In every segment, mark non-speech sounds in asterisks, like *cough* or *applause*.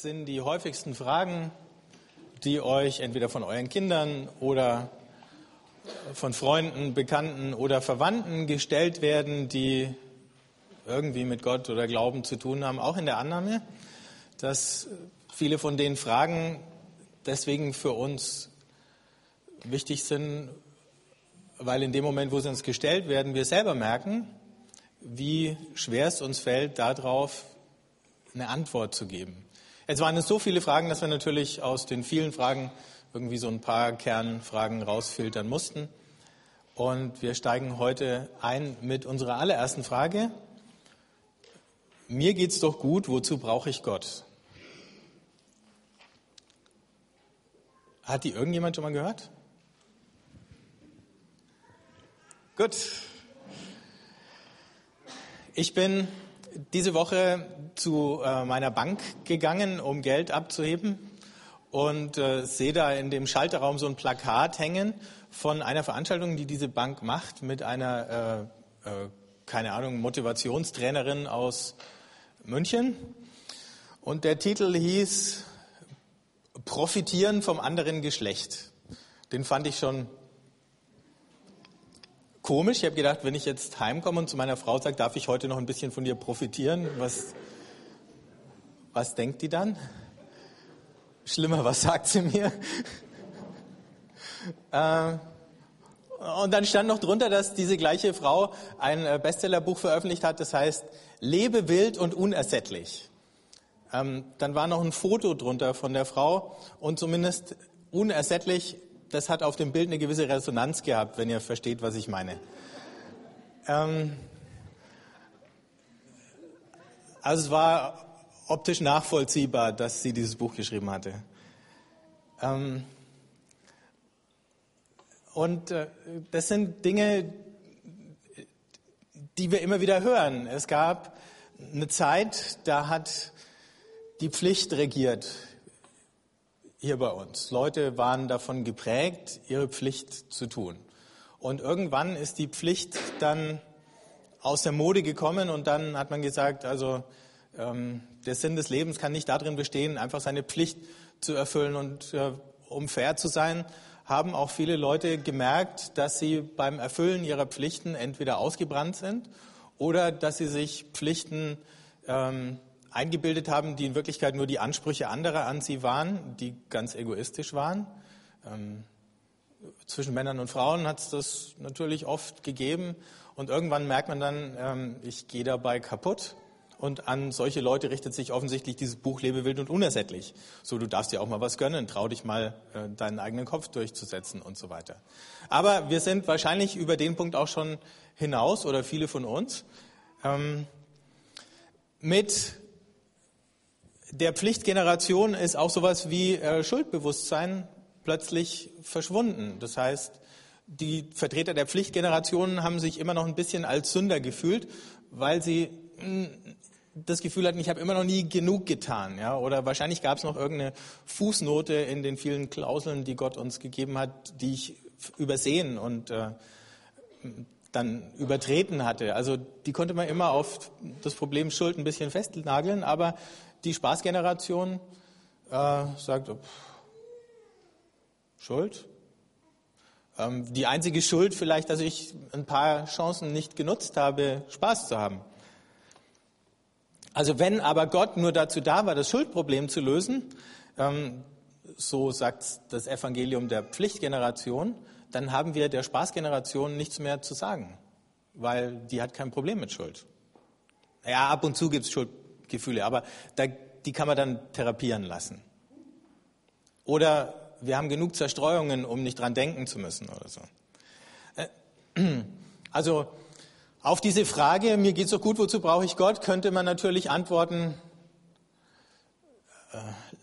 sind die häufigsten Fragen, die euch entweder von euren Kindern oder von Freunden, Bekannten oder Verwandten gestellt werden, die irgendwie mit Gott oder Glauben zu tun haben, auch in der Annahme, dass viele von den Fragen deswegen für uns wichtig sind, weil in dem Moment, wo sie uns gestellt werden, wir selber merken, wie schwer es uns fällt, darauf eine Antwort zu geben. Jetzt waren es so viele Fragen, dass wir natürlich aus den vielen Fragen irgendwie so ein paar Kernfragen rausfiltern mussten. Und wir steigen heute ein mit unserer allerersten Frage. Mir geht's doch gut, wozu brauche ich Gott? Hat die irgendjemand schon mal gehört? Gut. Ich bin diese Woche zu äh, meiner Bank gegangen, um Geld abzuheben und äh, sehe da in dem Schalterraum so ein Plakat hängen von einer Veranstaltung, die diese Bank macht mit einer, äh, äh keine Ahnung, Motivationstrainerin aus München. Und der Titel hieß Profitieren vom anderen Geschlecht. Den fand ich schon komisch. Ich habe gedacht, wenn ich jetzt heimkomme und zu meiner Frau sage, darf ich heute noch ein bisschen von dir profitieren? Was, was denkt die dann? Schlimmer, was sagt sie mir? *laughs* äh, und dann stand noch drunter, dass diese gleiche Frau ein äh, Bestsellerbuch veröffentlicht hat, das heißt Lebe wild und unersättlich. Ähm, dann war noch ein Foto drunter von der Frau und zumindest unersättlich das hat auf dem Bild eine gewisse Resonanz gehabt, wenn ihr versteht, was ich meine. Ähm, also es war optisch nachvollziehbar, dass sie dieses Buch geschrieben hatte. Ähm, und äh, das sind Dinge, die wir immer wieder hören. Es gab eine Zeit, da hat die Pflicht regiert hier bei uns. Leute waren davon geprägt, ihre Pflicht zu tun. Und irgendwann ist die Pflicht dann aus der Mode gekommen und dann hat man gesagt, also ähm, der Sinn des Lebens kann nicht darin bestehen, einfach seine Pflicht zu erfüllen. Und äh, um fair zu sein, haben auch viele Leute gemerkt, dass sie beim Erfüllen ihrer Pflichten entweder ausgebrannt sind oder dass sie sich Pflichten ähm, eingebildet haben, die in Wirklichkeit nur die Ansprüche anderer an sie waren, die ganz egoistisch waren. Ähm, zwischen Männern und Frauen hat es das natürlich oft gegeben. Und irgendwann merkt man dann, ähm, ich gehe dabei kaputt. Und an solche Leute richtet sich offensichtlich dieses Buch Lebe wild und unersättlich. So, du darfst dir auch mal was gönnen, trau dich mal, äh, deinen eigenen Kopf durchzusetzen und so weiter. Aber wir sind wahrscheinlich über den Punkt auch schon hinaus oder viele von uns. Ähm, mit der Pflichtgeneration ist auch sowas wie äh, Schuldbewusstsein plötzlich verschwunden. Das heißt, die Vertreter der Pflichtgeneration haben sich immer noch ein bisschen als Sünder gefühlt, weil sie hm, das Gefühl hatten, ich habe immer noch nie genug getan. Ja? Oder wahrscheinlich gab es noch irgendeine Fußnote in den vielen Klauseln, die Gott uns gegeben hat, die ich übersehen und äh, dann übertreten hatte. Also die konnte man immer auf das Problem Schuld ein bisschen festnageln, aber die Spaßgeneration äh, sagt, pff, Schuld. Ähm, die einzige Schuld vielleicht, dass ich ein paar Chancen nicht genutzt habe, Spaß zu haben. Also wenn aber Gott nur dazu da war, das Schuldproblem zu lösen, ähm, so sagt das Evangelium der Pflichtgeneration, dann haben wir der Spaßgeneration nichts mehr zu sagen, weil die hat kein Problem mit Schuld. Ja, ab und zu gibt es Schuld, Gefühle, aber da, die kann man dann therapieren lassen. Oder wir haben genug Zerstreuungen, um nicht dran denken zu müssen oder so. Äh, *clears throat* also auf diese Frage, mir geht es so gut, wozu brauche ich Gott, könnte man natürlich antworten, äh,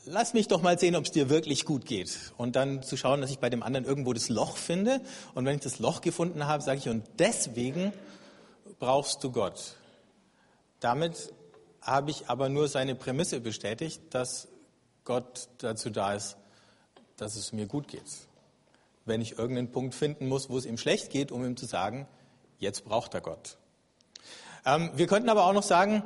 lass mich doch mal sehen, ob es dir wirklich gut geht. Und dann zu schauen, dass ich bei dem anderen irgendwo das Loch finde. Und wenn ich das Loch gefunden habe, sage ich, und deswegen brauchst du Gott. Damit habe ich aber nur seine Prämisse bestätigt, dass Gott dazu da ist, dass es mir gut geht. Wenn ich irgendeinen Punkt finden muss, wo es ihm schlecht geht, um ihm zu sagen, jetzt braucht er Gott. Ähm, wir könnten aber auch noch sagen,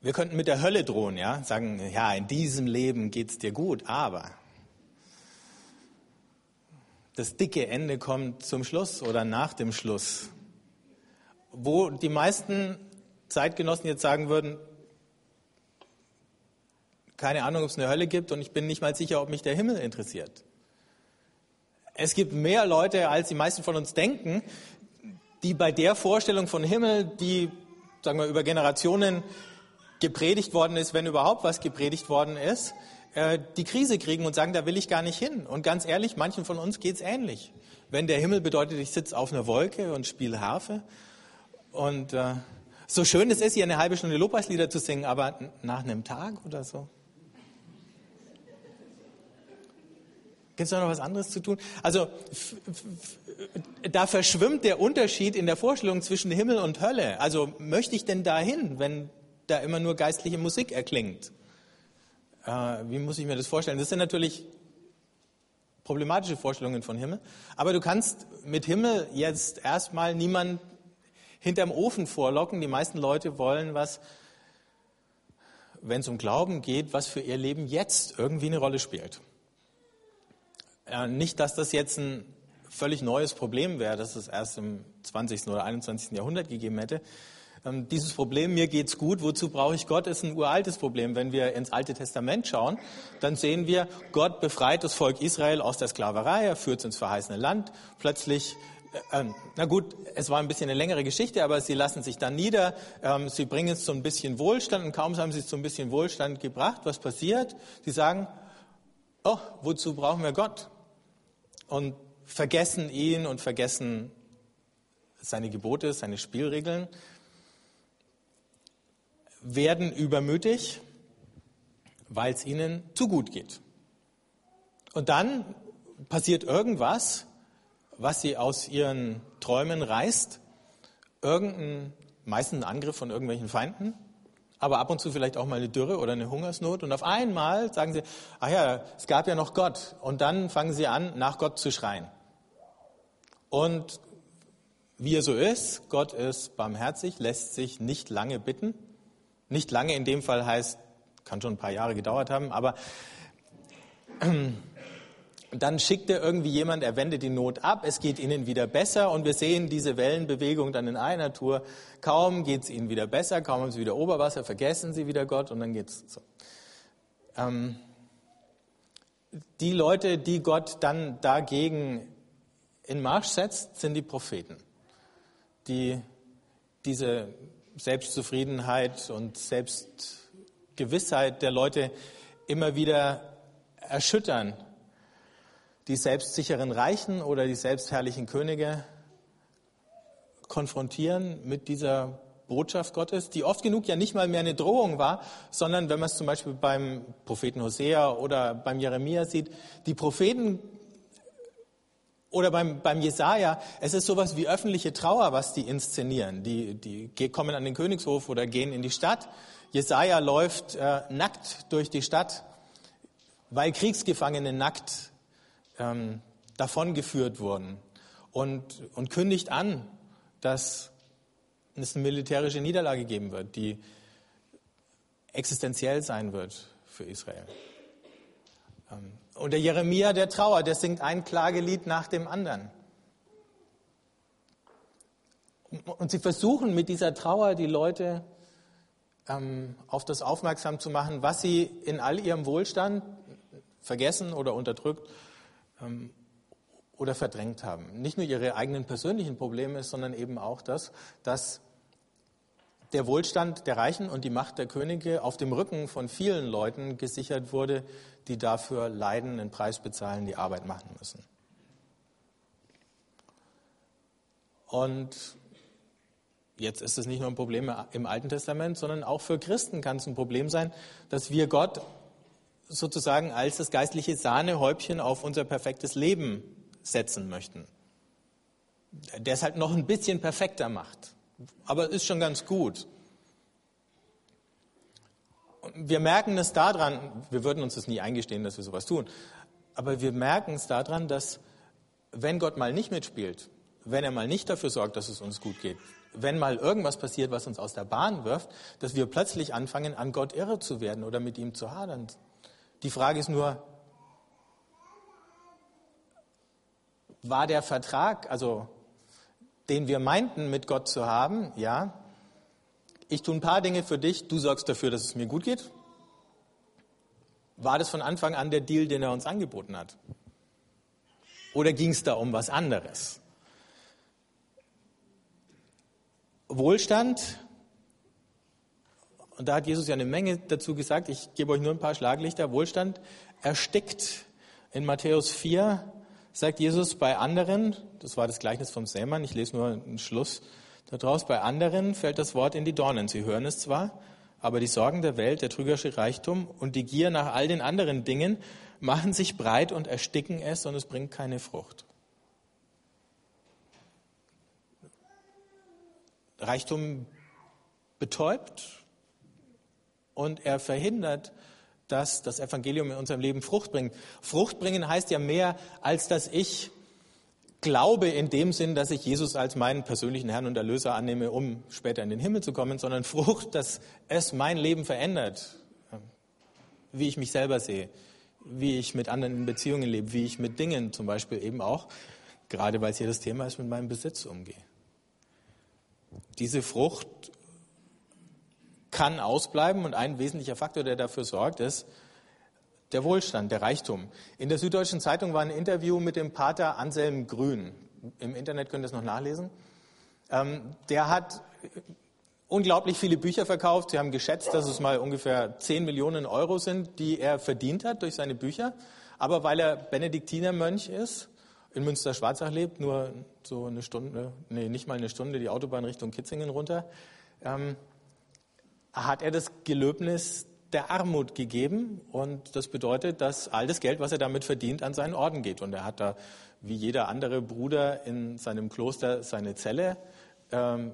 Wir könnten mit der Hölle drohen, ja, sagen, ja, in diesem Leben geht's dir gut, aber das dicke Ende kommt zum Schluss oder nach dem Schluss, wo die meisten Zeitgenossen jetzt sagen würden, keine Ahnung, ob es eine Hölle gibt und ich bin nicht mal sicher, ob mich der Himmel interessiert. Es gibt mehr Leute, als die meisten von uns denken, die bei der Vorstellung von Himmel, die, sagen wir, über Generationen gepredigt worden ist, wenn überhaupt was gepredigt worden ist, äh, die Krise kriegen und sagen, da will ich gar nicht hin. Und ganz ehrlich, manchen von uns geht's ähnlich. Wenn der Himmel bedeutet, ich sitze auf einer Wolke und spiele Harfe. Und äh, so schön es ist, hier eine halbe Stunde Lobpreislieder zu singen, aber nach einem Tag oder so. Gibt es noch was anderes zu tun? Also da verschwimmt der Unterschied in der Vorstellung zwischen Himmel und Hölle. Also möchte ich denn dahin, wenn da immer nur geistliche Musik erklingt? Äh, wie muss ich mir das vorstellen? Das sind natürlich problematische Vorstellungen von Himmel. Aber du kannst mit Himmel jetzt erstmal niemand hinterm Ofen vorlocken. Die meisten Leute wollen was, wenn es um Glauben geht, was für ihr Leben jetzt irgendwie eine Rolle spielt. Ja, nicht, dass das jetzt ein völlig neues Problem wäre, das es erst im 20. oder 21. Jahrhundert gegeben hätte. Ähm, dieses Problem, mir geht's gut, wozu brauche ich Gott, ist ein uraltes Problem. Wenn wir ins Alte Testament schauen, dann sehen wir, Gott befreit das Volk Israel aus der Sklaverei, er führt es ins verheißene Land. Plötzlich äh, ähm, na gut, es war ein bisschen eine längere Geschichte, aber sie lassen sich dann nieder. Ähm, sie bringen es zu ein bisschen Wohlstand und kaum haben sie es zu ein bisschen Wohlstand gebracht. Was passiert? Sie sagen, oh, wozu brauchen wir Gott? und vergessen ihn und vergessen seine Gebote, seine Spielregeln, werden übermütig, weil es ihnen zu gut geht. Und dann passiert irgendwas, was sie aus ihren Träumen reißt, irgendein, meistens ein Angriff von irgendwelchen Feinden, aber ab und zu vielleicht auch mal eine Dürre oder eine Hungersnot. Und auf einmal sagen sie, ach ja, es gab ja noch Gott. Und dann fangen sie an, nach Gott zu schreien. Und wie er so ist, Gott ist barmherzig, lässt sich nicht lange bitten. Nicht lange in dem Fall heißt, kann schon ein paar Jahre gedauert haben, aber dann schickt er irgendwie jemand, er wendet die Not ab, es geht ihnen wieder besser und wir sehen diese Wellenbewegung dann in einer Tour. Kaum geht es ihnen wieder besser, kaum haben sie wieder Oberwasser, vergessen sie wieder Gott und dann geht's so. Ähm, die Leute, die Gott dann dagegen in Marsch setzt, sind die Propheten, die diese Selbstzufriedenheit und Selbstgewissheit der Leute immer wieder erschüttern die selbstsicheren Reichen oder die selbstherrlichen Könige konfrontieren mit dieser Botschaft Gottes, die oft genug ja nicht mal mehr eine Drohung war, sondern wenn man es zum Beispiel beim Propheten Hosea oder beim Jeremia sieht, die Propheten oder beim, beim Jesaja, es ist sowas wie öffentliche Trauer, was die inszenieren. Die, die kommen an den Königshof oder gehen in die Stadt. Jesaja läuft äh, nackt durch die Stadt, weil Kriegsgefangene nackt ähm, davongeführt wurden und, und kündigt an, dass es eine militärische Niederlage geben wird, die existenziell sein wird für Israel. Ähm, und der Jeremia, der Trauer, der singt ein Klagelied nach dem anderen. Und sie versuchen mit dieser Trauer die Leute ähm, auf das aufmerksam zu machen, was sie in all ihrem Wohlstand vergessen oder unterdrückt ähm, oder verdrängt haben. Nicht nur ihre eigenen persönlichen Probleme, sondern eben auch das, dass der Wohlstand der Reichen und die Macht der Könige auf dem Rücken von vielen Leuten gesichert wurde, die dafür leiden, einen Preis bezahlen, die Arbeit machen müssen. Und jetzt ist es nicht nur ein Problem im Alten Testament, sondern auch für Christen kann es ein Problem sein, dass wir Gott sozusagen als das geistliche Sahnehäubchen auf unser perfektes Leben setzen möchten. Der es halt noch ein bisschen perfekter macht. Aber ist schon ganz gut. Wir merken es daran, wir würden uns das nie eingestehen, dass wir sowas tun, aber wir merken es daran, dass wenn Gott mal nicht mitspielt, wenn er mal nicht dafür sorgt, dass es uns gut geht, wenn mal irgendwas passiert, was uns aus der Bahn wirft, dass wir plötzlich anfangen, an Gott irre zu werden oder mit ihm zu hadern. Die Frage ist nur, war der Vertrag, also den wir meinten, mit Gott zu haben, ja, ich tue ein paar Dinge für dich, du sorgst dafür, dass es mir gut geht? War das von Anfang an der Deal, den er uns angeboten hat? Oder ging es da um was anderes? Wohlstand, und da hat Jesus ja eine Menge dazu gesagt, ich gebe euch nur ein paar Schlaglichter, Wohlstand erstickt. In Matthäus 4 sagt Jesus bei anderen, das war das Gleichnis vom Sämann, ich lese nur einen Schluss daraus, bei anderen fällt das Wort in die Dornen. Sie hören es zwar, aber die Sorgen der Welt, der trügerische Reichtum und die Gier nach all den anderen Dingen machen sich breit und ersticken es und es bringt keine Frucht. Reichtum betäubt und er verhindert, dass das Evangelium in unserem Leben Frucht bringt. Frucht bringen heißt ja mehr, als dass ich glaube in dem Sinn, dass ich Jesus als meinen persönlichen Herrn und Erlöser annehme, um später in den Himmel zu kommen, sondern Frucht, dass es mein Leben verändert, wie ich mich selber sehe, wie ich mit anderen in Beziehungen lebe, wie ich mit Dingen zum Beispiel eben auch, gerade weil es hier das Thema ist, mit meinem Besitz umgehe. Diese Frucht kann ausbleiben und ein wesentlicher Faktor, der dafür sorgt, ist der Wohlstand, der Reichtum. In der Süddeutschen Zeitung war ein Interview mit dem Pater Anselm Grün. Im Internet könnt ihr es noch nachlesen. Ähm, der hat unglaublich viele Bücher verkauft. Sie haben geschätzt, dass es mal ungefähr 10 Millionen Euro sind, die er verdient hat durch seine Bücher. Aber weil er Benediktinermönch ist, in Münster-Schwarzach lebt, nur so eine Stunde, nee, nicht mal eine Stunde die Autobahn Richtung Kitzingen runter, ähm, hat er das Gelöbnis der Armut gegeben. Und das bedeutet, dass all das Geld, was er damit verdient, an seinen Orden geht. Und er hat da, wie jeder andere Bruder in seinem Kloster, seine Zelle, ähm,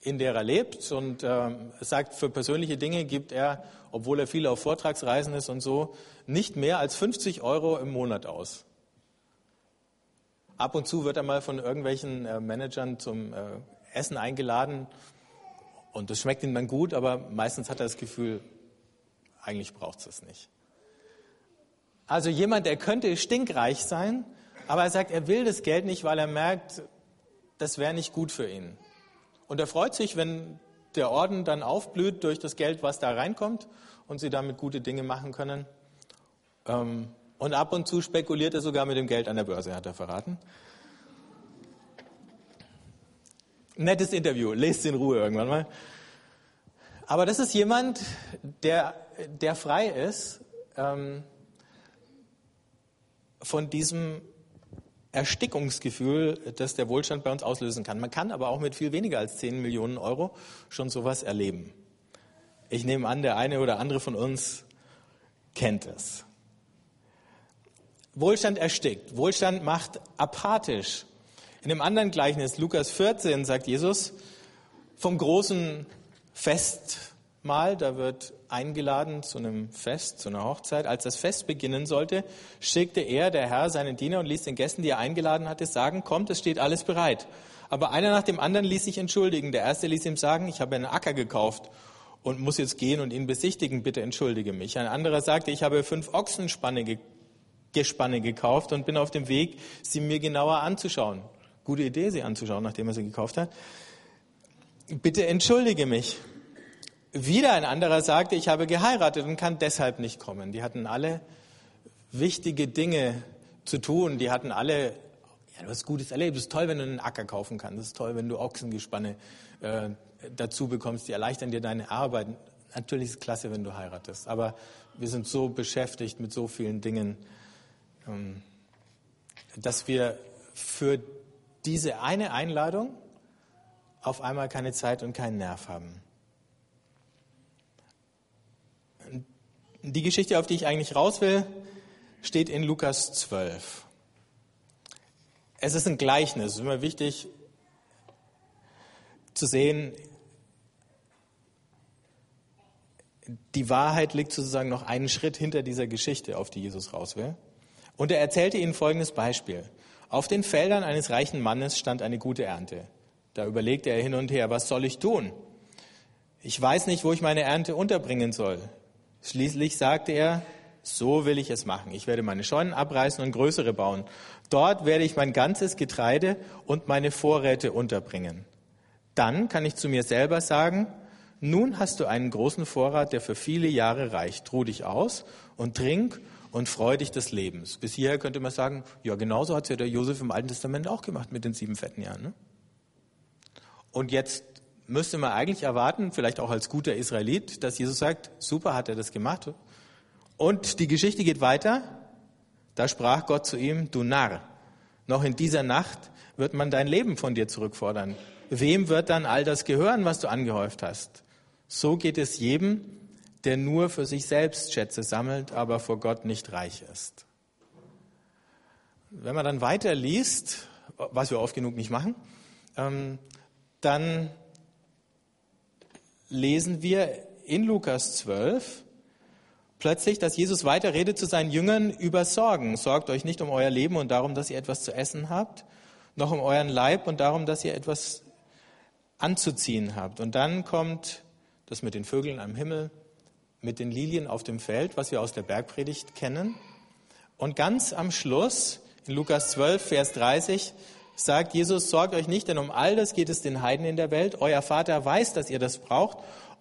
in der er lebt. Und ähm, sagt, für persönliche Dinge gibt er, obwohl er viel auf Vortragsreisen ist und so, nicht mehr als 50 Euro im Monat aus. Ab und zu wird er mal von irgendwelchen äh, Managern zum äh, Essen eingeladen und das schmeckt ihm dann gut, aber meistens hat er das Gefühl, eigentlich braucht es es nicht. Also jemand, der könnte stinkreich sein, aber er sagt, er will das Geld nicht, weil er merkt, das wäre nicht gut für ihn. Und er freut sich, wenn der Orden dann aufblüht durch das Geld, was da reinkommt und sie damit gute Dinge machen können. Ähm, und ab und zu spekuliert er sogar mit dem Geld an der Börse, hat er verraten. Nettes Interview, lest in Ruhe irgendwann mal. Aber das ist jemand, der, der frei ist ähm, von diesem Erstickungsgefühl, das der Wohlstand bei uns auslösen kann. Man kann aber auch mit viel weniger als 10 Millionen Euro schon sowas erleben. Ich nehme an, der eine oder andere von uns kennt es. Wohlstand erstickt. Wohlstand macht apathisch. In einem anderen Gleichnis, Lukas 14, sagt Jesus, vom großen Festmahl, da wird eingeladen zu einem Fest, zu einer Hochzeit. Als das Fest beginnen sollte, schickte er, der Herr, seinen Diener und ließ den Gästen, die er eingeladen hatte, sagen, kommt, es steht alles bereit. Aber einer nach dem anderen ließ sich entschuldigen. Der erste ließ ihm sagen, ich habe einen Acker gekauft und muss jetzt gehen und ihn besichtigen, bitte entschuldige mich. Ein anderer sagte, ich habe fünf Ochsenspanne gekauft Gespanne gekauft und bin auf dem Weg, sie mir genauer anzuschauen. Gute Idee, sie anzuschauen, nachdem er sie gekauft hat. Bitte entschuldige mich. Wieder ein anderer sagte, ich habe geheiratet und kann deshalb nicht kommen. Die hatten alle wichtige Dinge zu tun. Die hatten alle, ja, hast Gutes erlebt. Es ist toll, wenn du einen Acker kaufen kannst. Es ist toll, wenn du Ochsengespanne äh, dazu bekommst. Die erleichtern dir deine Arbeit. Natürlich ist es klasse, wenn du heiratest. Aber wir sind so beschäftigt mit so vielen Dingen, ähm, dass wir für diese eine Einladung auf einmal keine Zeit und keinen Nerv haben. Die Geschichte, auf die ich eigentlich raus will, steht in Lukas 12. Es ist ein Gleichnis. Es ist immer wichtig zu sehen, die Wahrheit liegt sozusagen noch einen Schritt hinter dieser Geschichte, auf die Jesus raus will. Und er erzählte ihnen folgendes Beispiel. Auf den Feldern eines reichen Mannes stand eine gute Ernte. Da überlegte er hin und her, was soll ich tun? Ich weiß nicht, wo ich meine Ernte unterbringen soll. Schließlich sagte er, so will ich es machen. Ich werde meine Scheunen abreißen und größere bauen. Dort werde ich mein ganzes Getreide und meine Vorräte unterbringen. Dann kann ich zu mir selber sagen, nun hast du einen großen Vorrat, der für viele Jahre reicht. Ruh dich aus und trink und freu dich des Lebens. Bis hierher könnte man sagen, ja, genauso hat es ja der Josef im Alten Testament auch gemacht mit den sieben fetten Jahren. Ne? Und jetzt müsste man eigentlich erwarten, vielleicht auch als guter Israelit, dass Jesus sagt, super hat er das gemacht. Und die Geschichte geht weiter. Da sprach Gott zu ihm, du Narr, noch in dieser Nacht wird man dein Leben von dir zurückfordern. Wem wird dann all das gehören, was du angehäuft hast? So geht es jedem, der nur für sich selbst Schätze sammelt, aber vor Gott nicht reich ist. Wenn man dann weiter liest, was wir oft genug nicht machen, ähm, dann lesen wir in Lukas 12 plötzlich, dass Jesus weiter redet zu seinen Jüngern über Sorgen. Sorgt euch nicht um euer Leben und darum, dass ihr etwas zu essen habt, noch um euren Leib und darum, dass ihr etwas anzuziehen habt. Und dann kommt das mit den Vögeln am Himmel, mit den Lilien auf dem Feld, was wir aus der Bergpredigt kennen. Und ganz am Schluss, in Lukas 12, Vers 30, sagt Jesus, sorgt euch nicht, denn um all das geht es den Heiden in der Welt. Euer Vater weiß, dass ihr das braucht.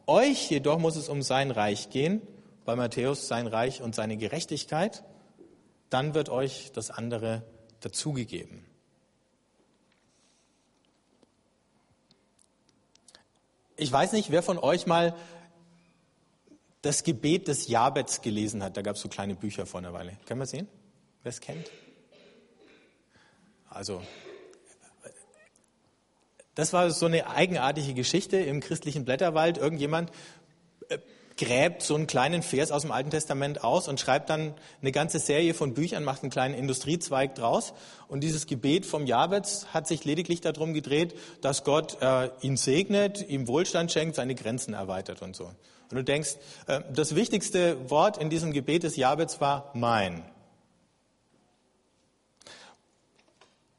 Euch jedoch muss es um sein Reich gehen, bei Matthäus sein Reich und seine Gerechtigkeit. Dann wird euch das andere dazugegeben. Ich weiß nicht, wer von euch mal das Gebet des Jabets gelesen hat. Da gab es so kleine Bücher vor einer Weile. Können wir sehen? Wer es kennt? Also das war so eine eigenartige Geschichte im christlichen Blätterwald. Irgendjemand äh, gräbt so einen kleinen Vers aus dem Alten Testament aus und schreibt dann eine ganze Serie von Büchern, macht einen kleinen Industriezweig draus. Und dieses Gebet vom Jabez hat sich lediglich darum gedreht, dass Gott äh, ihn segnet, ihm Wohlstand schenkt, seine Grenzen erweitert und so. Und du denkst, äh, das wichtigste Wort in diesem Gebet des Jabez war mein.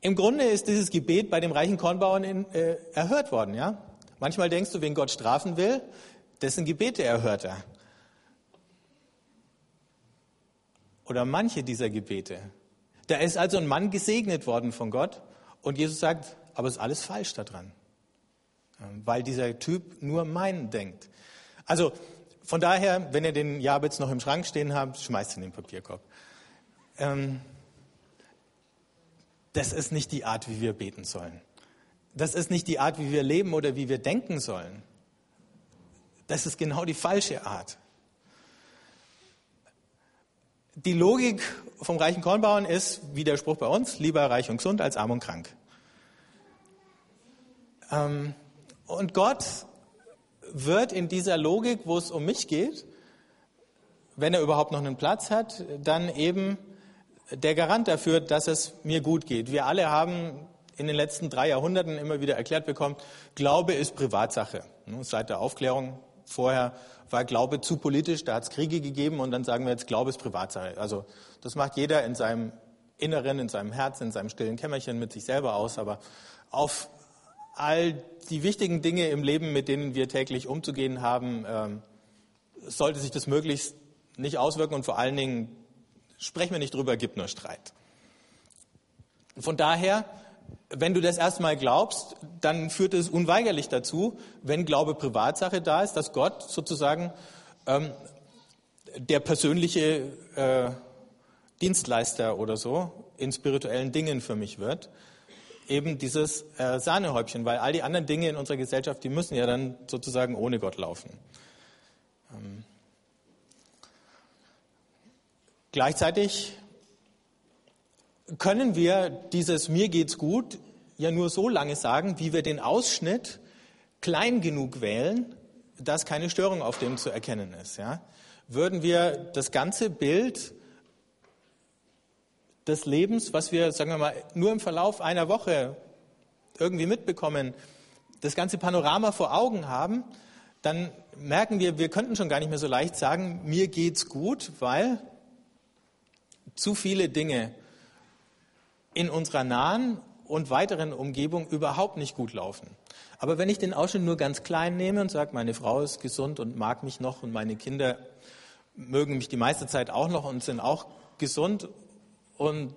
Im Grunde ist dieses Gebet bei dem reichen Kornbauern in, äh, erhört worden. Ja? Manchmal denkst du, wen Gott strafen will, dessen Gebete erhört er. Oder manche dieser Gebete. Da ist also ein Mann gesegnet worden von Gott und Jesus sagt, aber es ist alles falsch daran, weil dieser Typ nur mein denkt. Also von daher, wenn ihr den Jabez noch im Schrank stehen habt, schmeißt ihn in den Papierkorb. Ähm, das ist nicht die Art, wie wir beten sollen. Das ist nicht die Art, wie wir leben oder wie wir denken sollen. Das ist genau die falsche Art. Die Logik vom reichen Kornbauern ist, wie der Spruch bei uns, lieber reich und gesund als arm und krank. Ähm, und Gott wird in dieser Logik, wo es um mich geht, wenn er überhaupt noch einen Platz hat, dann eben der Garant dafür, dass es mir gut geht. Wir alle haben in den letzten drei Jahrhunderten immer wieder erklärt bekommen, Glaube ist Privatsache. Seit der Aufklärung vorher war Glaube zu politisch, da hat es Kriege gegeben und dann sagen wir jetzt, Glaube ist Privatsache. Also das macht jeder in seinem Inneren, in seinem Herzen, in seinem stillen Kämmerchen mit sich selber aus, aber auf all die wichtigen Dinge im Leben, mit denen wir täglich umzugehen haben, ähm, sollte sich das möglichst nicht auswirken und vor allen Dingen Sprechen wir nicht drüber, gibt nur Streit. Von daher, wenn du das erstmal glaubst, dann führt es unweigerlich dazu, wenn Glaube Privatsache da ist, dass Gott sozusagen ähm, der persönliche äh, Dienstleister oder so in spirituellen Dingen für mich wird. Eben dieses äh, Sahnehäubchen, weil all die anderen Dinge in unserer Gesellschaft, die müssen ja dann sozusagen ohne Gott laufen. Ähm, Gleichzeitig können wir dieses Mir geht's gut ja nur so lange sagen, wie wir den Ausschnitt klein genug wählen, dass keine Störung auf dem zu erkennen ist. Ja? Würden wir das ganze Bild des Lebens, was wir, sagen wir mal, nur im Verlauf einer Woche irgendwie mitbekommen, das ganze Panorama vor Augen haben, dann merken wir, wir könnten schon gar nicht mehr so leicht sagen, mir geht's gut, weil zu viele Dinge in unserer nahen und weiteren Umgebung überhaupt nicht gut laufen. Aber wenn ich den Ausschnitt nur ganz klein nehme und sage, meine Frau ist gesund und mag mich noch und meine Kinder mögen mich die meiste Zeit auch noch und sind auch gesund und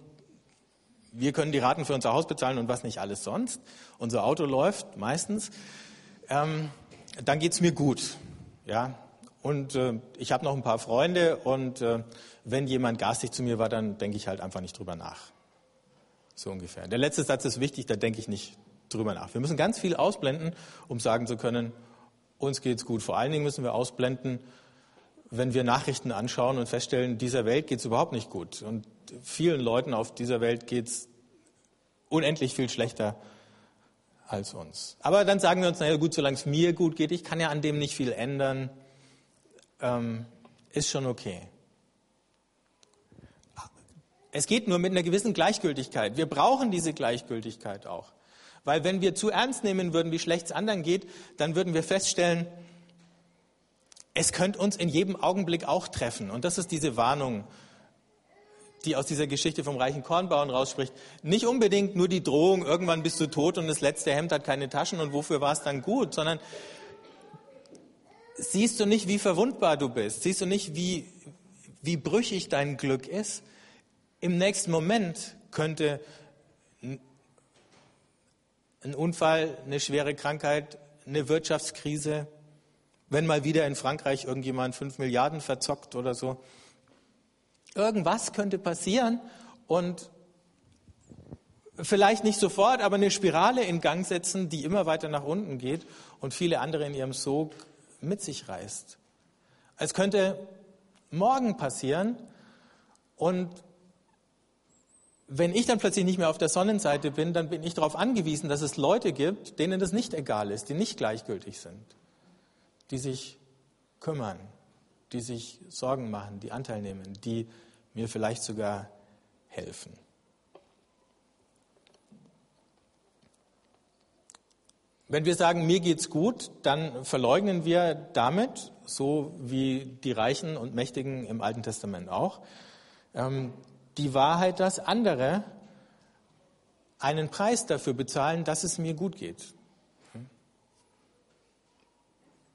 wir können die Raten für unser Haus bezahlen und was nicht alles sonst. Unser Auto läuft meistens. Ähm, dann geht's mir gut. Ja, und äh, ich habe noch ein paar Freunde und äh, wenn jemand garstig zu mir war, dann denke ich halt einfach nicht drüber nach. So ungefähr. Der letzte Satz ist wichtig, da denke ich nicht drüber nach. Wir müssen ganz viel ausblenden, um sagen zu können, uns geht's gut. Vor allen Dingen müssen wir ausblenden, wenn wir Nachrichten anschauen und feststellen, dieser Welt geht's überhaupt nicht gut. Und vielen Leuten auf dieser Welt geht's unendlich viel schlechter als uns. Aber dann sagen wir uns, naja gut, solange es mir gut geht, ich kann ja an dem nicht viel ändern, ähm, ist schon okay. Es geht nur mit einer gewissen Gleichgültigkeit. Wir brauchen diese Gleichgültigkeit auch. Weil wenn wir zu ernst nehmen würden, wie schlecht es anderen geht, dann würden wir feststellen, es könnte uns in jedem Augenblick auch treffen. Und das ist diese Warnung, die aus dieser Geschichte vom reichen Kornbauern rausspricht. Nicht unbedingt nur die Drohung, irgendwann bist du tot und das letzte Hemd hat keine Taschen und wofür war es dann gut, sondern siehst du nicht, wie verwundbar du bist? Siehst du nicht, wie, wie brüchig dein Glück ist? Im nächsten Moment könnte ein Unfall, eine schwere Krankheit, eine Wirtschaftskrise, wenn mal wieder in Frankreich irgendjemand fünf Milliarden verzockt oder so. Irgendwas könnte passieren und vielleicht nicht sofort, aber eine Spirale in Gang setzen, die immer weiter nach unten geht und viele andere in ihrem Sog mit sich reißt. Es könnte morgen passieren und wenn ich dann plötzlich nicht mehr auf der Sonnenseite bin, dann bin ich darauf angewiesen, dass es Leute gibt, denen das nicht egal ist, die nicht gleichgültig sind, die sich kümmern, die sich Sorgen machen, die Anteil nehmen, die mir vielleicht sogar helfen. Wenn wir sagen, mir geht's gut, dann verleugnen wir damit, so wie die Reichen und Mächtigen im Alten Testament auch, ähm, die Wahrheit, dass andere einen Preis dafür bezahlen, dass es mir gut geht.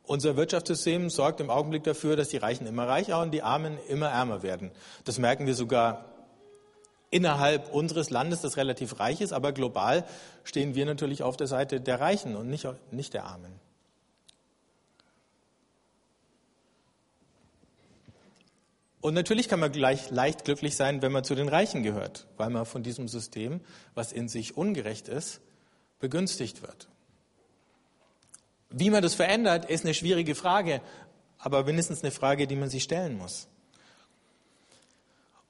Unser Wirtschaftssystem sorgt im Augenblick dafür, dass die Reichen immer reicher und die Armen immer ärmer werden. Das merken wir sogar innerhalb unseres Landes, das relativ reich ist, aber global stehen wir natürlich auf der Seite der Reichen und nicht, nicht der Armen. Und natürlich kann man gleich leicht glücklich sein, wenn man zu den Reichen gehört, weil man von diesem System, was in sich ungerecht ist, begünstigt wird. Wie man das verändert, ist eine schwierige Frage, aber mindestens eine Frage, die man sich stellen muss.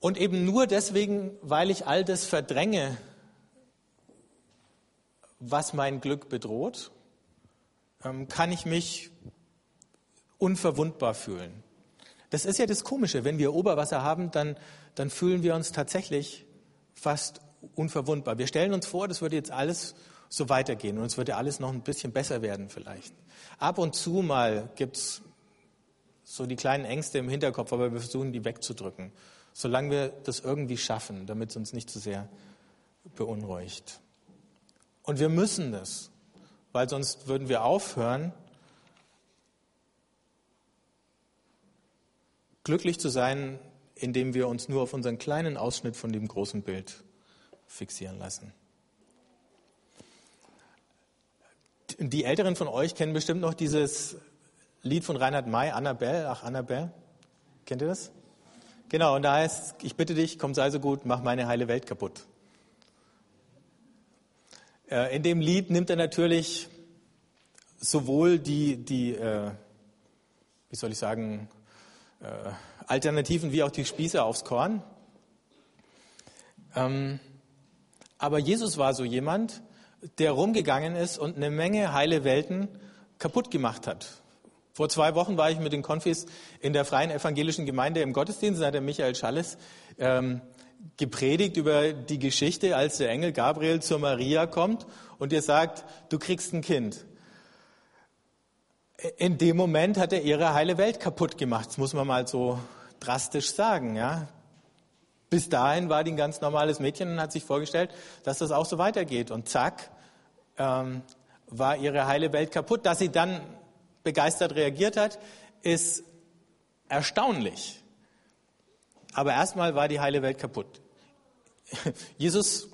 Und eben nur deswegen, weil ich all das verdränge, was mein Glück bedroht, ähm, kann ich mich unverwundbar fühlen. Das ist ja das Komische. Wenn wir Oberwasser haben, dann, dann fühlen wir uns tatsächlich fast unverwundbar. Wir stellen uns vor, das würde jetzt alles so weitergehen und es würde alles noch ein bisschen besser werden vielleicht. Ab und zu mal gibt es so die kleinen Ängste im Hinterkopf, aber wir versuchen die wegzudrücken, solange wir das irgendwie schaffen, damit es uns nicht zu sehr beunruhigt. Und wir müssen das, weil sonst würden wir aufhören, glücklich zu sein, indem wir uns nur auf unseren kleinen Ausschnitt von dem großen Bild fixieren lassen. Die Älteren von euch kennen bestimmt noch dieses Lied von Reinhard May, Annabelle, ach Annabelle, kennt ihr das? Genau, und da heißt, ich bitte dich, komm, sei so gut, mach meine heile Welt kaputt. Äh, in dem Lied nimmt er natürlich sowohl die, die äh, wie soll ich sagen, äh, Alternativen wie auch die Spieße aufs Korn. Ähm, aber Jesus war so jemand, der rumgegangen ist und eine Menge heile Welten kaputt gemacht hat. Vor zwei Wochen war ich mit den Konfis in der Freien Evangelischen Gemeinde im Gottesdienst, da hat der Michael Schalles ähm, gepredigt über die Geschichte, als der Engel Gabriel zur Maria kommt und ihr sagt, du kriegst ein Kind in dem Moment hat er ihre heile Welt kaputt gemacht. Das muss man mal so drastisch sagen, ja. Bis dahin war die ein ganz normales Mädchen und hat sich vorgestellt, dass das auch so weitergeht. Und zack, ähm, war ihre heile Welt kaputt. Dass sie dann begeistert reagiert hat, ist erstaunlich. Aber erstmal war die heile Welt kaputt. *laughs* Jesus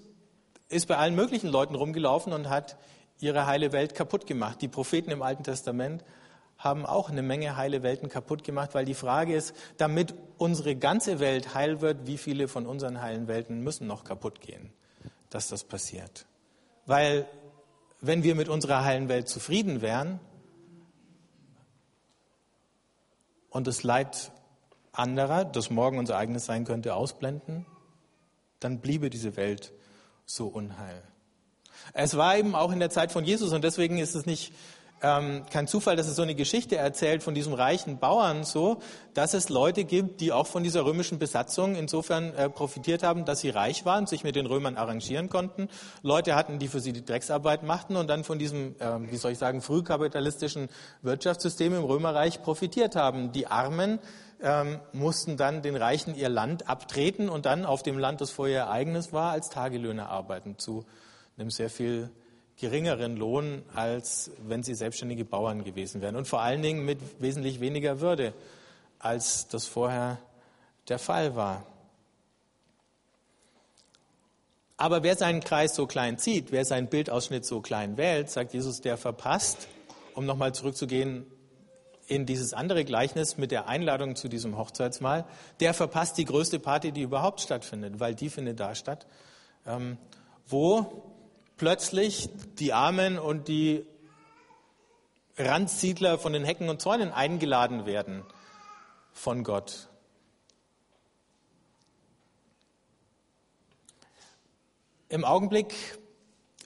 ist bei allen möglichen Leuten rumgelaufen und hat ihre heile Welt kaputt gemacht. Die Propheten im Alten Testament haben auch eine Menge heile Welten kaputt gemacht, weil die Frage ist, damit unsere ganze Welt heil wird, wie viele von unseren heilen Welten müssen noch kaputt gehen, dass das passiert. Weil wenn wir mit unserer heilen Welt zufrieden wären und das Leid anderer, das morgen unser eigenes sein könnte, ausblenden, dann bliebe diese Welt so unheil. Es war eben auch in der Zeit von Jesus und deswegen ist es nicht ähm, kein Zufall, dass es so eine Geschichte erzählt von diesem reichen Bauern so, dass es Leute gibt, die auch von dieser römischen Besatzung insofern äh, profitiert haben, dass sie reich waren, sich mit den Römern arrangieren konnten, Leute hatten, die für sie die Drecksarbeit machten und dann von diesem, äh, wie soll ich sagen, frühkapitalistischen Wirtschaftssystem im Römerreich profitiert haben. Die Armen ähm, mussten dann den Reichen ihr Land abtreten und dann auf dem Land, das vorher ihr eigenes war, als Tagelöhner arbeiten zu einem sehr viel geringeren Lohn, als wenn sie selbstständige Bauern gewesen wären. Und vor allen Dingen mit wesentlich weniger Würde, als das vorher der Fall war. Aber wer seinen Kreis so klein zieht, wer seinen Bildausschnitt so klein wählt, sagt Jesus, der verpasst, um nochmal zurückzugehen in dieses andere Gleichnis mit der Einladung zu diesem Hochzeitsmahl, der verpasst die größte Party, die überhaupt stattfindet, weil die findet da statt, ähm, wo plötzlich die Armen und die Randsiedler von den Hecken und Zäunen eingeladen werden von Gott. Im Augenblick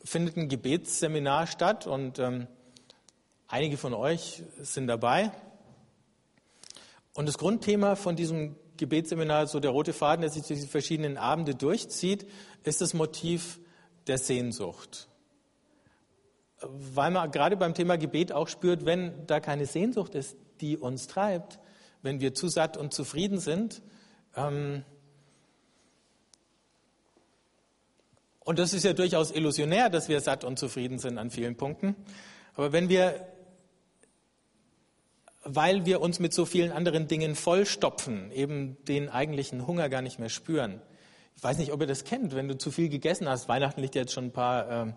findet ein Gebetsseminar statt und ähm, einige von euch sind dabei. Und das Grundthema von diesem Gebetsseminar, so der rote Faden, der sich durch die verschiedenen Abende durchzieht, ist das Motiv der Sehnsucht. Weil man gerade beim Thema Gebet auch spürt, wenn da keine Sehnsucht ist, die uns treibt, wenn wir zu satt und zufrieden sind, ähm, und das ist ja durchaus illusionär, dass wir satt und zufrieden sind an vielen Punkten, aber wenn wir, weil wir uns mit so vielen anderen Dingen vollstopfen, eben den eigentlichen Hunger gar nicht mehr spüren, ich weiß nicht, ob ihr das kennt, wenn du zu viel gegessen hast. Weihnachten liegt jetzt schon ein paar, äh,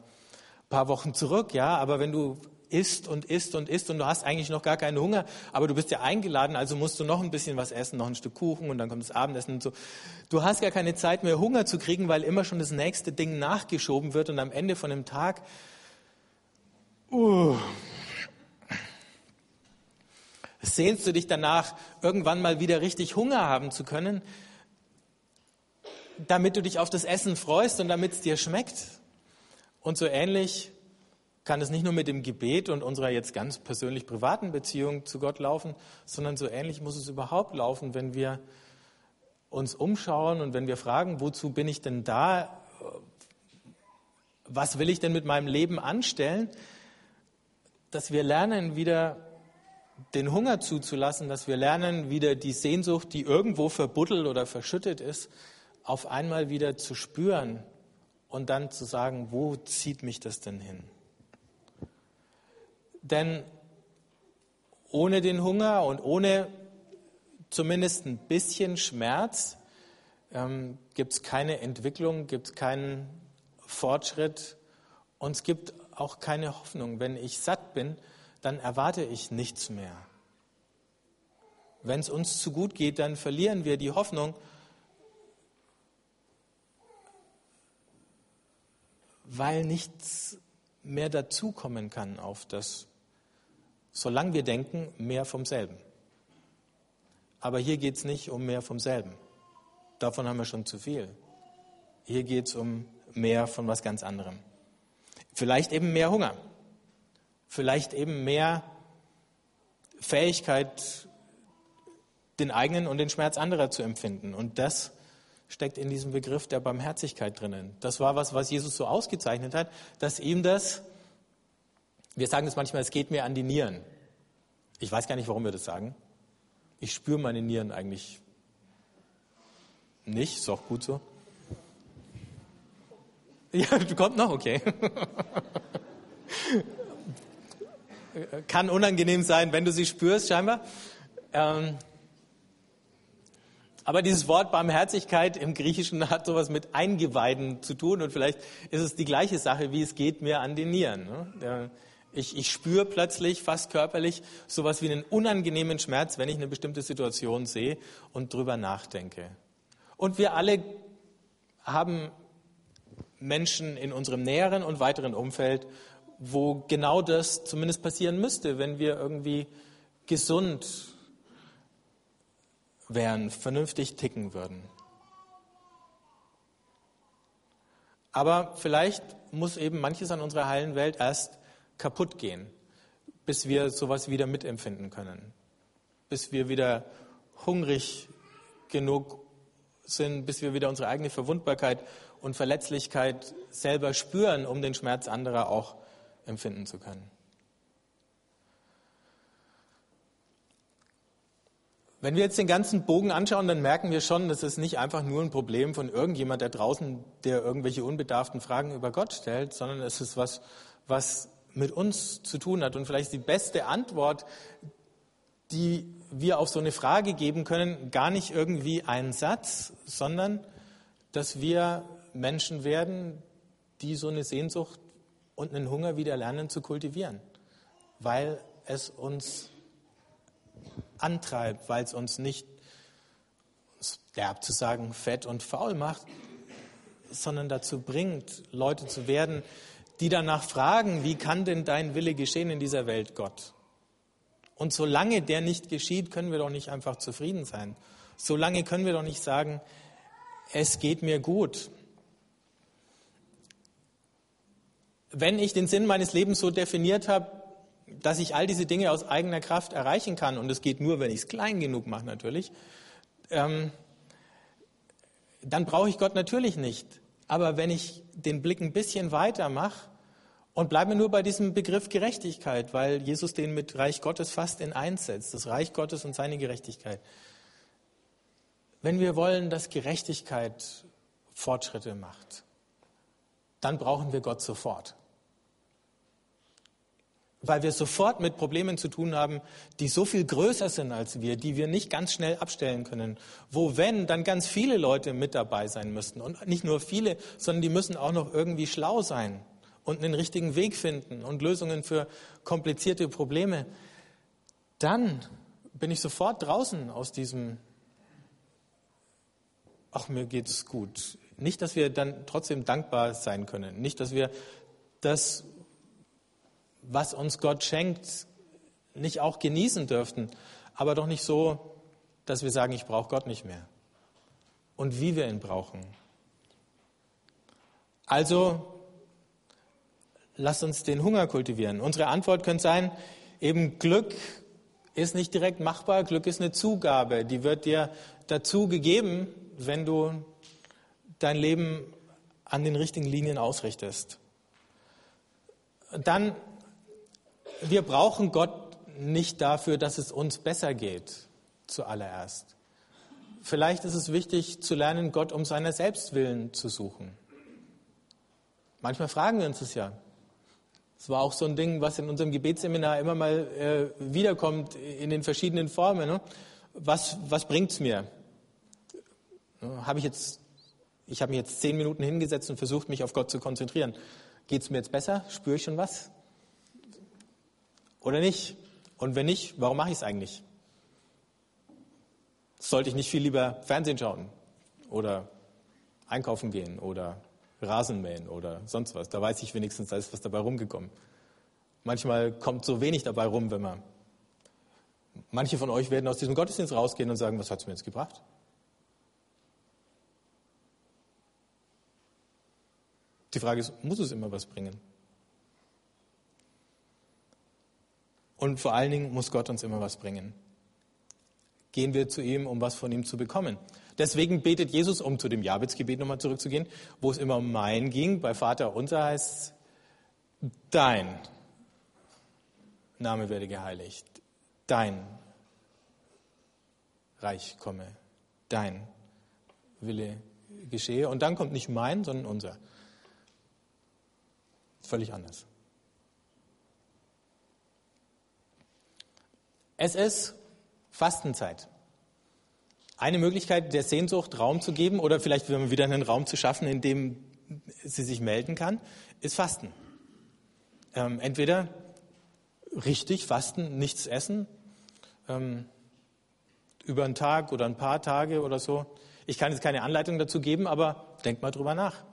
paar Wochen zurück, ja. Aber wenn du isst und isst und isst und du hast eigentlich noch gar keinen Hunger, aber du bist ja eingeladen, also musst du noch ein bisschen was essen, noch ein Stück Kuchen und dann kommt das Abendessen und so. Du hast gar keine Zeit mehr, Hunger zu kriegen, weil immer schon das nächste Ding nachgeschoben wird und am Ende von dem Tag, uh, sehnst du dich danach, irgendwann mal wieder richtig Hunger haben zu können, damit du dich auf das Essen freust und damit es dir schmeckt. Und so ähnlich kann es nicht nur mit dem Gebet und unserer jetzt ganz persönlich privaten Beziehung zu Gott laufen, sondern so ähnlich muss es überhaupt laufen, wenn wir uns umschauen und wenn wir fragen, wozu bin ich denn da? Was will ich denn mit meinem Leben anstellen? Dass wir lernen, wieder den Hunger zuzulassen, dass wir lernen, wieder die Sehnsucht, die irgendwo verbuddelt oder verschüttet ist, auf einmal wieder zu spüren und dann zu sagen, wo zieht mich das denn hin? Denn ohne den Hunger und ohne zumindest ein bisschen Schmerz ähm, gibt es keine Entwicklung, gibt es keinen Fortschritt und es gibt auch keine Hoffnung. Wenn ich satt bin, dann erwarte ich nichts mehr. Wenn es uns zu gut geht, dann verlieren wir die Hoffnung weil nichts mehr dazukommen kann auf das, solange wir denken, mehr vom selben. Aber hier geht es nicht um mehr vom selben. Davon haben wir schon zu viel. Hier geht es um mehr von was ganz anderem. Vielleicht eben mehr Hunger. Vielleicht eben mehr Fähigkeit, den eigenen und den Schmerz anderer zu empfinden. Und das steckt in diesem Begriff der Barmherzigkeit drinnen. Das war was, was Jesus so ausgezeichnet hat, dass ihm das, wir sagen es manchmal, es geht mir an die Nieren. Ich weiß gar nicht, warum wir das sagen. Ich spüre meine Nieren eigentlich Nicht? Ist auch gut so. *laughs* Ja, du kommt noch, okay. *laughs* Kann unangenehm sein, wenn du sie spürst, scheinbar. Ähm, aber dieses Wort Barmherzigkeit im Griechischen hat sowas mit Eingeweiden zu tun und vielleicht ist es die gleiche Sache, wie es geht mir an den Nieren. Ne? Ich, ich spüre plötzlich fast körperlich sowas wie einen unangenehmen Schmerz, wenn ich eine bestimmte Situation sehe und drüber nachdenke. Und wir alle haben Menschen in unserem näheren und weiteren Umfeld, wo genau das zumindest passieren müsste, wenn wir irgendwie gesund wären, vernünftig ticken würden. Aber vielleicht muss eben manches an unserer heilen Welt erst kaputt gehen, bis wir sowas wieder mitempfinden können, bis wir wieder hungrig genug sind, bis wir wieder unsere eigene Verwundbarkeit und Verletzlichkeit selber spüren, um den Schmerz anderer auch empfinden zu können. Wenn wir jetzt den ganzen Bogen anschauen, dann merken wir schon, das ist nicht einfach nur ein Problem von irgendjemand da draußen, der irgendwelche unbedarften Fragen über Gott stellt, sondern es ist was, was mit uns zu tun hat. Und vielleicht die beste Antwort, die wir auf so eine Frage geben können, gar nicht irgendwie ein Satz, sondern dass wir Menschen werden, die so eine Sehnsucht und einen Hunger wieder lernen zu kultivieren, weil es uns antreibt, weil es uns nicht, derb zu sagen, fett und faul macht, sondern dazu bringt, Leute zu werden, die danach fragen, wie kann denn dein Wille geschehen in dieser Welt, Gott? Und solange der nicht geschieht, können wir doch nicht einfach zufrieden sein. Solange können wir doch nicht sagen, es geht mir gut. Wenn ich den Sinn meines Lebens so definiert habe, dass ich all diese Dinge aus eigener Kraft erreichen kann, und es geht nur, wenn ich es klein genug mache natürlich, ähm, dann brauche ich Gott natürlich nicht. Aber wenn ich den Blick ein bisschen weiter mache und bleibe nur bei diesem Begriff Gerechtigkeit, weil Jesus den mit Reich Gottes fast in eins setzt, das Reich Gottes und seine Gerechtigkeit. Wenn wir wollen, dass Gerechtigkeit Fortschritte macht, dann brauchen wir Gott sofort weil wir sofort mit Problemen zu tun haben, die so viel größer sind als wir, die wir nicht ganz schnell abstellen können. Wo, wenn, dann ganz viele Leute mit dabei sein müssten. Und nicht nur viele, sondern die müssen auch noch irgendwie schlau sein und einen richtigen Weg finden und Lösungen für komplizierte Probleme. Dann bin ich sofort draußen aus diesem, ach, mir geht es gut. Nicht, dass wir dann trotzdem dankbar sein können. Nicht, dass wir das was uns Gott schenkt, nicht auch genießen dürften, aber doch nicht so, dass wir sagen, ich brauche Gott nicht mehr. Und wie wir ihn brauchen. Also lasst uns den Hunger kultivieren. Unsere Antwort könnte sein, eben Glück ist nicht direkt machbar, Glück ist eine Zugabe, die wird dir dazu gegeben, wenn du dein Leben an den richtigen Linien ausrichtest. Dann wir brauchen Gott nicht dafür, dass es uns besser geht, zuallererst. Vielleicht ist es wichtig zu lernen, Gott um seiner Selbstwillen zu suchen. Manchmal fragen wir uns das ja. Es war auch so ein Ding, was in unserem Gebetsseminar immer mal äh, wiederkommt in den verschiedenen Formen. Ne? Was, was bringt es mir? Habe ich ich habe mich jetzt zehn Minuten hingesetzt und versucht, mich auf Gott zu konzentrieren. Geht es mir jetzt besser? Spüre ich schon was? Oder nicht? Und wenn nicht, warum mache ich es eigentlich? Sollte ich nicht viel lieber Fernsehen schauen oder einkaufen gehen oder Rasen mähen oder sonst was? Da weiß ich wenigstens, da ist was dabei rumgekommen. Manchmal kommt so wenig dabei rum, wenn man. Manche von euch werden aus diesem Gottesdienst rausgehen und sagen, was hat es mir jetzt gebracht? Die Frage ist, muss es immer was bringen? Und vor allen Dingen muss Gott uns immer was bringen. Gehen wir zu ihm, um was von ihm zu bekommen. Deswegen betet Jesus, um zu dem Jabez-Gebet nochmal zurückzugehen, wo es immer um mein ging. Bei Vater unser heißt dein Name werde geheiligt. Dein Reich komme. Dein Wille geschehe. Und dann kommt nicht mein, sondern unser. Völlig anders. Es ist Fastenzeit. Eine Möglichkeit der Sehnsucht Raum zu geben oder vielleicht wieder einen Raum zu schaffen, in dem sie sich melden kann, ist Fasten. Ähm, entweder richtig fasten, nichts essen, ähm, über einen Tag oder ein paar Tage oder so. Ich kann jetzt keine Anleitung dazu geben, aber denkt mal drüber nach.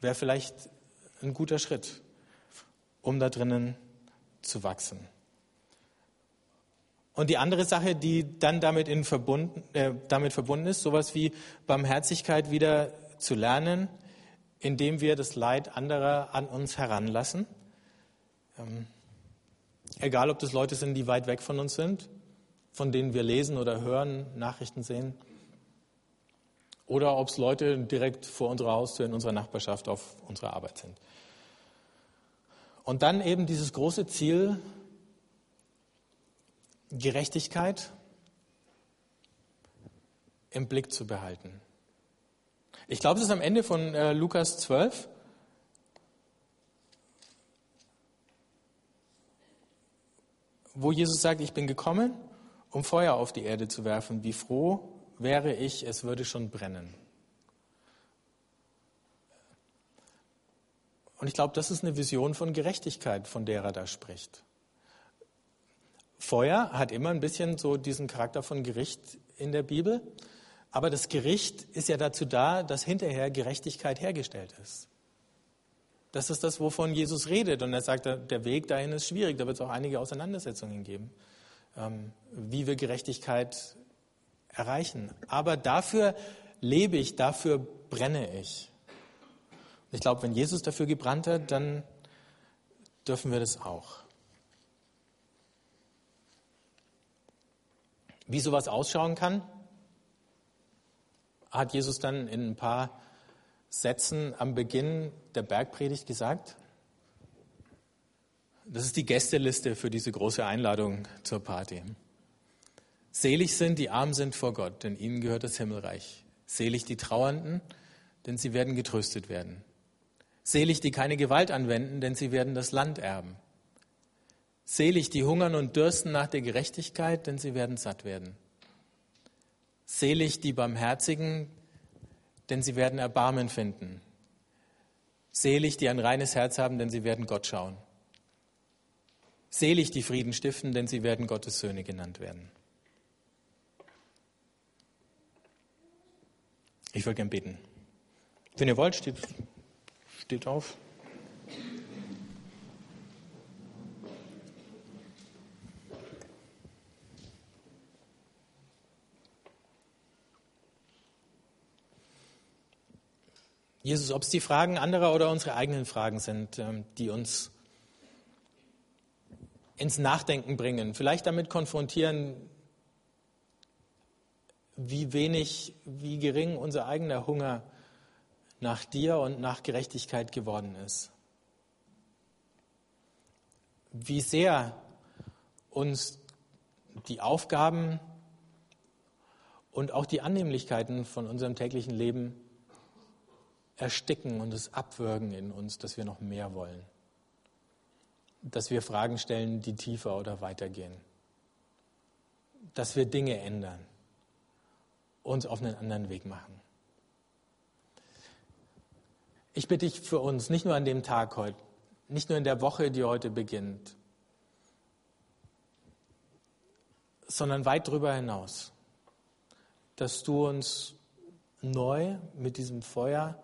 Wäre vielleicht ein guter Schritt, um da drinnen zu wachsen. Und die andere Sache, die dann damit, in verbunden, äh, damit verbunden ist, sowas wie Barmherzigkeit wieder zu lernen, indem wir das Leid anderer an uns heranlassen. Ähm, egal, ob das Leute sind, die weit weg von uns sind, von denen wir lesen oder hören, Nachrichten sehen, oder ob es Leute direkt vor unserer Haustür in unserer Nachbarschaft auf unserer Arbeit sind. Und dann eben dieses große Ziel, Gerechtigkeit im Blick zu behalten. Ich glaube, es ist am Ende von äh, Lukas 12. wo Jesus sagt, ich bin gekommen, um Feuer auf die Erde zu werfen. Wie froh wäre ich, es würde schon brennen. Und ich glaube, das ist eine Vision von Gerechtigkeit, von der er da spricht. Feuer hat immer ein bisschen so diesen Charakter von Gericht in der Bibel. Aber das Gericht ist ja dazu da, dass hinterher Gerechtigkeit hergestellt ist. Das ist das, wovon Jesus redet. Und er sagt, der Weg dahin ist schwierig. Da wird es auch einige Auseinandersetzungen geben, ähm, wie wir Gerechtigkeit erreichen. Aber dafür lebe ich, dafür brenne ich. Ich glaube, wenn Jesus dafür gebrannt hat, dann dürfen wir das auch. Wie sowas ausschauen kann, hat Jesus dann in ein paar Sätzen am Beginn der Bergpredigt gesagt. Das ist die Gästeliste für diese große Einladung zur Party. Selig sind, die arm sind vor Gott, denn ihnen gehört das Himmelreich. Selig die Trauernden, denn sie werden getröstet werden. Selig die keine Gewalt anwenden, denn sie werden das Land erben. Selig die hungern und dürsten nach der Gerechtigkeit, denn sie werden satt werden. Selig die Barmherzigen, denn sie werden Erbarmen finden. Selig die ein reines Herz haben, denn sie werden Gott schauen. Selig die Frieden stiften, denn sie werden Gottes Söhne genannt werden. Ich würde gern beten. Wenn ihr wollt, steht, steht auf. Jesus, ob es die Fragen anderer oder unsere eigenen Fragen sind, ähm, die uns ins Nachdenken bringen, vielleicht damit konfrontieren, wie wenig, wie gering unser eigener Hunger nach dir und nach Gerechtigkeit geworden ist. Wie sehr uns die Aufgaben und auch die Annehmlichkeiten von unserem täglichen Leben ersticken und es abwürgen in uns, dass wir noch mehr wollen. Dass wir Fragen stellen, die tiefer oder weitergehen. Dass wir Dinge ändern, uns auf einen anderen Weg machen. Ich bitte dich für uns, nicht nur an dem Tag heute, nicht nur in der Woche, die heute beginnt, sondern weit darüber hinaus, dass du uns neu mit diesem Feuer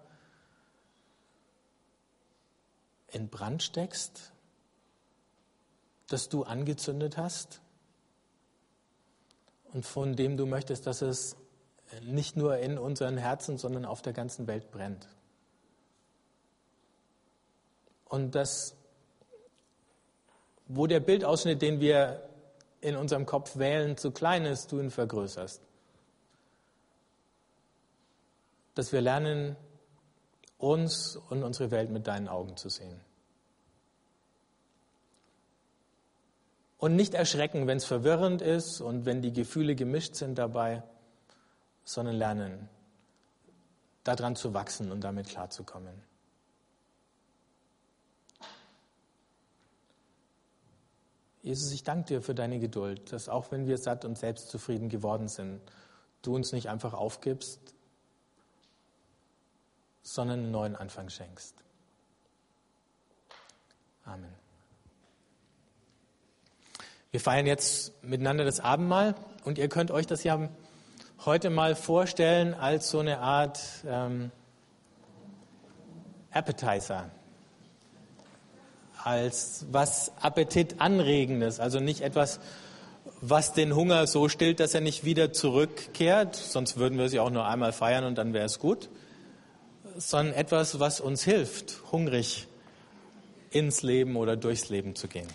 in Brand steckst, das du angezündet hast und von dem du möchtest, dass es nicht nur in unseren Herzen, sondern auf der ganzen Welt brennt. Und das, wo der Bildausschnitt, den wir in unserem Kopf wählen, zu klein ist, du ihn vergrößerst. Dass wir lernen, uns und unsere Welt mit deinen Augen zu sehen. Und nicht erschrecken, wenn es verwirrend ist und wenn die Gefühle gemischt sind dabei, sondern lernen, daran zu wachsen und damit klarzukommen. Jesus, ich danke dir für deine Geduld, dass auch wenn wir satt und selbstzufrieden geworden sind, du uns nicht einfach aufgibst, sondern einen neuen Anfang schenkst. Amen. Wir feiern jetzt miteinander das Abendmahl und ihr könnt euch das ja heute mal vorstellen als so eine Art ähm, Appetizer, als was Appetitanregendes, also nicht etwas, was den Hunger so stillt, dass er nicht wieder zurückkehrt, sonst würden wir sie auch nur einmal feiern und dann wäre es gut, sondern etwas, was uns hilft, hungrig ins Leben oder durchs Leben zu gehen.